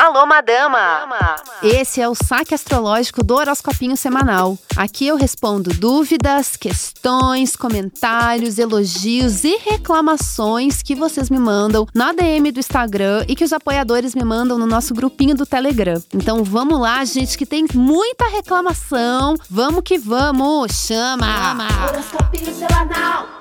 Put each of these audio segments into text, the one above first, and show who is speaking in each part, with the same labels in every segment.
Speaker 1: Alô, madama!
Speaker 2: Esse é o saque astrológico do horoscopinho semanal. Aqui eu respondo dúvidas, questões, comentários, elogios e reclamações que vocês me mandam na DM do Instagram e que os apoiadores me mandam no nosso grupinho do Telegram. Então vamos lá, gente, que tem muita reclamação. Vamos que vamos! Chama! Chama. Horoscopinho semanal!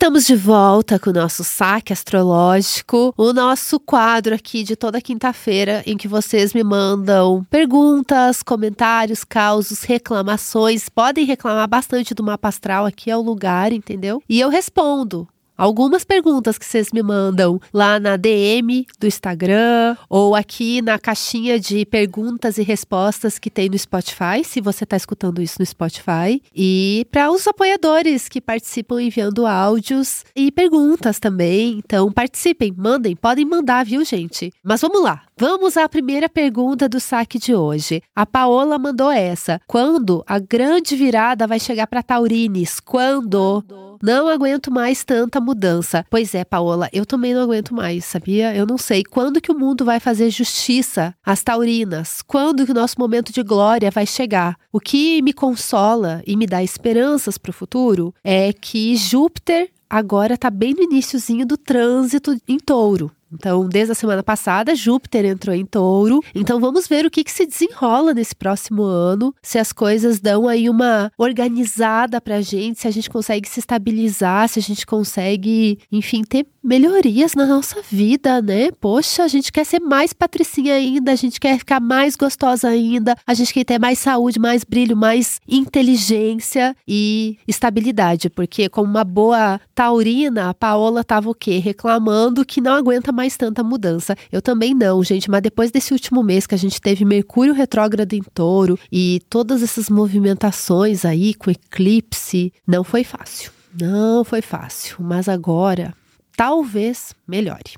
Speaker 2: Estamos de volta com o nosso saque astrológico, o nosso quadro aqui de toda quinta-feira em que vocês me mandam perguntas, comentários, causos, reclamações. Podem reclamar bastante do mapa astral, aqui é o lugar, entendeu? E eu respondo algumas perguntas que vocês me mandam lá na DM do Instagram ou aqui na caixinha de perguntas e respostas que tem no Spotify, se você está escutando isso no Spotify. E para os apoiadores que participam enviando áudios e perguntas também. Então participem, mandem, podem mandar, viu, gente? Mas vamos lá. Vamos à primeira pergunta do saque de hoje. A Paola mandou essa. Quando a grande virada vai chegar para Taurines? Quando? Não aguento mais tanta mudança. Pois é, Paola, eu também não aguento mais, sabia? Eu não sei quando que o mundo vai fazer justiça às taurinas. Quando que o nosso momento de glória vai chegar? O que me consola e me dá esperanças para o futuro é que Júpiter agora está bem no iníciozinho do trânsito em touro. Então, desde a semana passada, Júpiter entrou em touro. Então, vamos ver o que, que se desenrola nesse próximo ano, se as coisas dão aí uma organizada pra gente, se a gente consegue se estabilizar, se a gente consegue, enfim, ter melhorias na nossa vida, né? Poxa, a gente quer ser mais patricinha ainda, a gente quer ficar mais gostosa ainda, a gente quer ter mais saúde, mais brilho, mais inteligência e estabilidade, porque como uma boa taurina, a Paola tava o quê? Reclamando que não aguenta mais tanta mudança. Eu também não, gente, mas depois desse último mês que a gente teve Mercúrio retrógrado em Touro e todas essas movimentações aí com eclipse, não foi fácil. Não foi fácil, mas agora talvez melhore.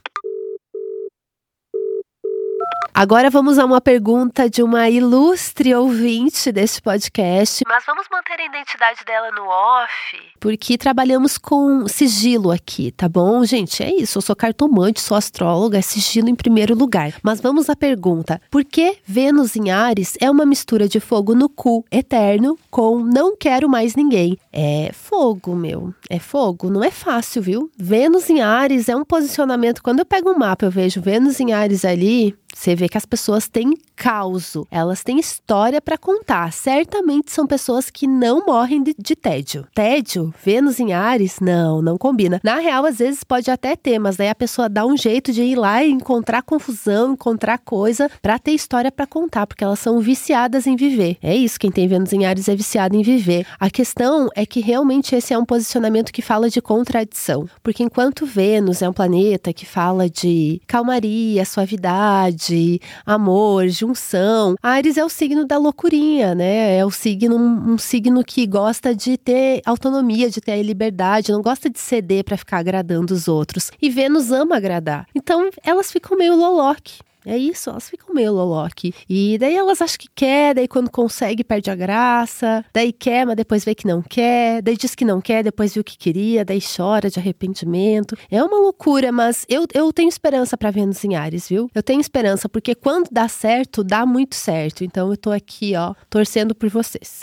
Speaker 2: Agora vamos a uma pergunta de uma ilustre ouvinte deste podcast.
Speaker 1: Mas vamos manter a identidade dela no off.
Speaker 2: Porque trabalhamos com sigilo aqui, tá bom? Gente, é isso. Eu sou cartomante, sou astróloga, é sigilo em primeiro lugar. Mas vamos à pergunta: por que Vênus em Ares é uma mistura de fogo no cu eterno com não quero mais ninguém? É fogo, meu. É fogo. Não é fácil, viu? Vênus em Ares é um posicionamento. Quando eu pego um mapa, eu vejo Vênus em Ares ali. Você vê que as pessoas têm causo, elas têm história para contar. Certamente são pessoas que não morrem de, de, tédio. Tédio, Vênus em Ares, não, não combina. Na real, às vezes pode até ter, mas daí a pessoa dá um jeito de ir lá e encontrar confusão, encontrar coisa para ter história para contar, porque elas são viciadas em viver. É isso, quem tem Vênus em Ares é viciado em viver. A questão é que realmente esse é um posicionamento que fala de contradição, porque enquanto Vênus é um planeta que fala de calmaria, suavidade, amizade, amor, junção. Ares é o signo da loucurinha, né? É o signo, um, um signo que gosta de ter autonomia, de ter liberdade, não gosta de ceder para ficar agradando os outros. E Vênus ama agradar. Então elas ficam meio loloque. É isso, elas ficam meio loloque. E daí elas acham que quer, daí quando consegue perde a graça, daí quer, mas depois vê que não quer, daí diz que não quer, depois viu que queria, daí chora de arrependimento. É uma loucura, mas eu, eu tenho esperança para Vênus em Ares, viu? Eu tenho esperança, porque quando dá certo, dá muito certo. Então eu tô aqui, ó, torcendo por vocês.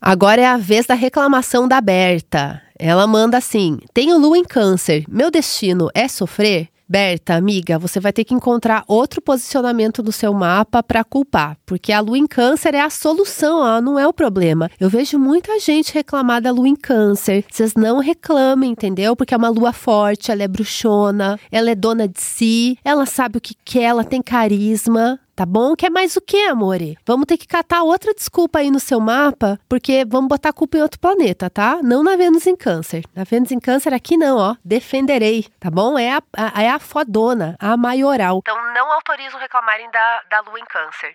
Speaker 2: Agora é a vez da reclamação da Berta. Ela manda assim: Tenho lua em câncer, meu destino é sofrer? Berta, amiga, você vai ter que encontrar outro posicionamento no seu mapa para culpar, porque a lua em câncer é a solução, ó, não é o problema. Eu vejo muita gente reclamar da lua em câncer. Vocês não reclamem, entendeu? Porque é uma lua forte, ela é bruxona, ela é dona de si, ela sabe o que quer, ela tem carisma tá bom? Quer mais o que, amore? Vamos ter que catar outra desculpa aí no seu mapa, porque vamos botar a culpa em outro planeta, tá? Não na Vênus em Câncer. Na Vênus em Câncer aqui não, ó. Defenderei, tá bom? É a, a é a fodona, a maioral.
Speaker 1: Então não autorizo reclamarem da, da Lua em Câncer.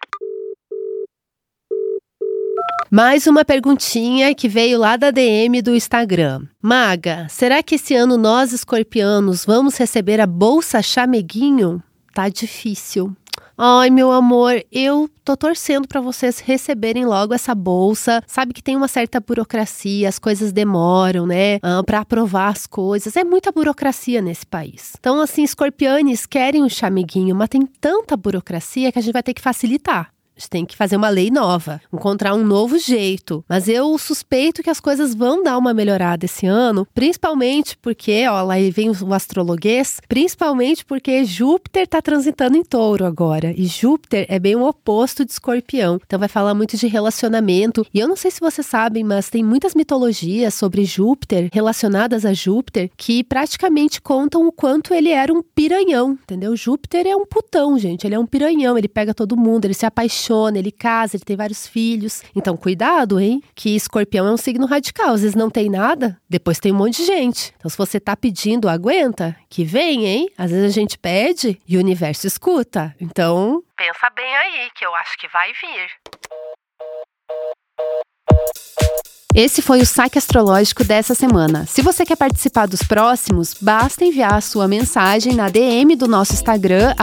Speaker 2: Mais uma perguntinha que veio lá da DM do Instagram. Maga, será que esse ano nós escorpianos vamos receber a bolsa chameguinho? Tá difícil. Ai, meu amor, eu tô torcendo para vocês receberem logo essa bolsa. Sabe que tem uma certa burocracia, as coisas demoram, né? Ah, para aprovar as coisas. É muita burocracia nesse país. Então, assim, escorpianes querem um chameguinho, mas tem tanta burocracia que a gente vai ter que facilitar. Gente tem que fazer uma lei nova, encontrar um novo jeito. Mas eu suspeito que as coisas vão dar uma melhorada esse ano, principalmente porque, ó, lá vem o astrologuês, principalmente porque Júpiter está transitando em touro agora. E Júpiter é bem o oposto de escorpião. Então vai falar muito de relacionamento. E eu não sei se vocês sabem, mas tem muitas mitologias sobre Júpiter, relacionadas a Júpiter, que praticamente contam o quanto ele era um piranhão, entendeu? Júpiter é um putão, gente. Ele é um piranhão, ele pega todo mundo, ele se apaixona ele casa, ele tem vários filhos. Então, cuidado, hein? Que escorpião é um signo radical. Às vezes não tem nada, depois tem um monte de gente. Então, se você tá pedindo, aguenta, que vem, hein? Às vezes a gente pede e o universo escuta. Então.
Speaker 1: Pensa bem aí, que eu acho que vai vir.
Speaker 3: Esse foi o saque astrológico dessa semana. Se você quer participar dos próximos, basta enviar a sua mensagem na DM do nosso Instagram,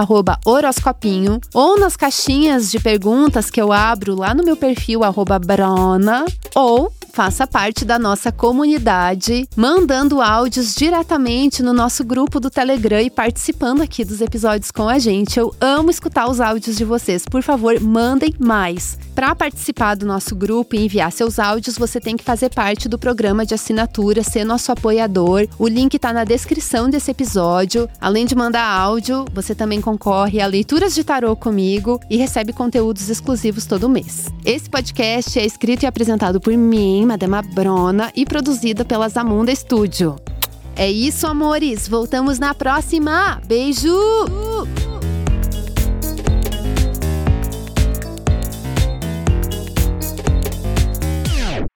Speaker 3: horoscopinho, ou nas caixinhas de perguntas que eu abro lá no meu perfil, Brona, ou faça parte da nossa comunidade, mandando áudios diretamente no nosso grupo do Telegram e participando aqui dos episódios com a gente. Eu amo escutar os áudios de vocês. Por favor, mandem mais. Para participar do nosso grupo e enviar seus áudios, você tem que fazer parte do programa de assinatura, ser nosso apoiador. O link está na descrição desse episódio. Além de mandar áudio, você também concorre a leituras de tarô comigo e recebe conteúdos exclusivos todo mês. Esse podcast é escrito e apresentado por mim, mim, Madama Brona, e produzida pela Zamunda Studio. É isso, amores. Voltamos na próxima. Beijo!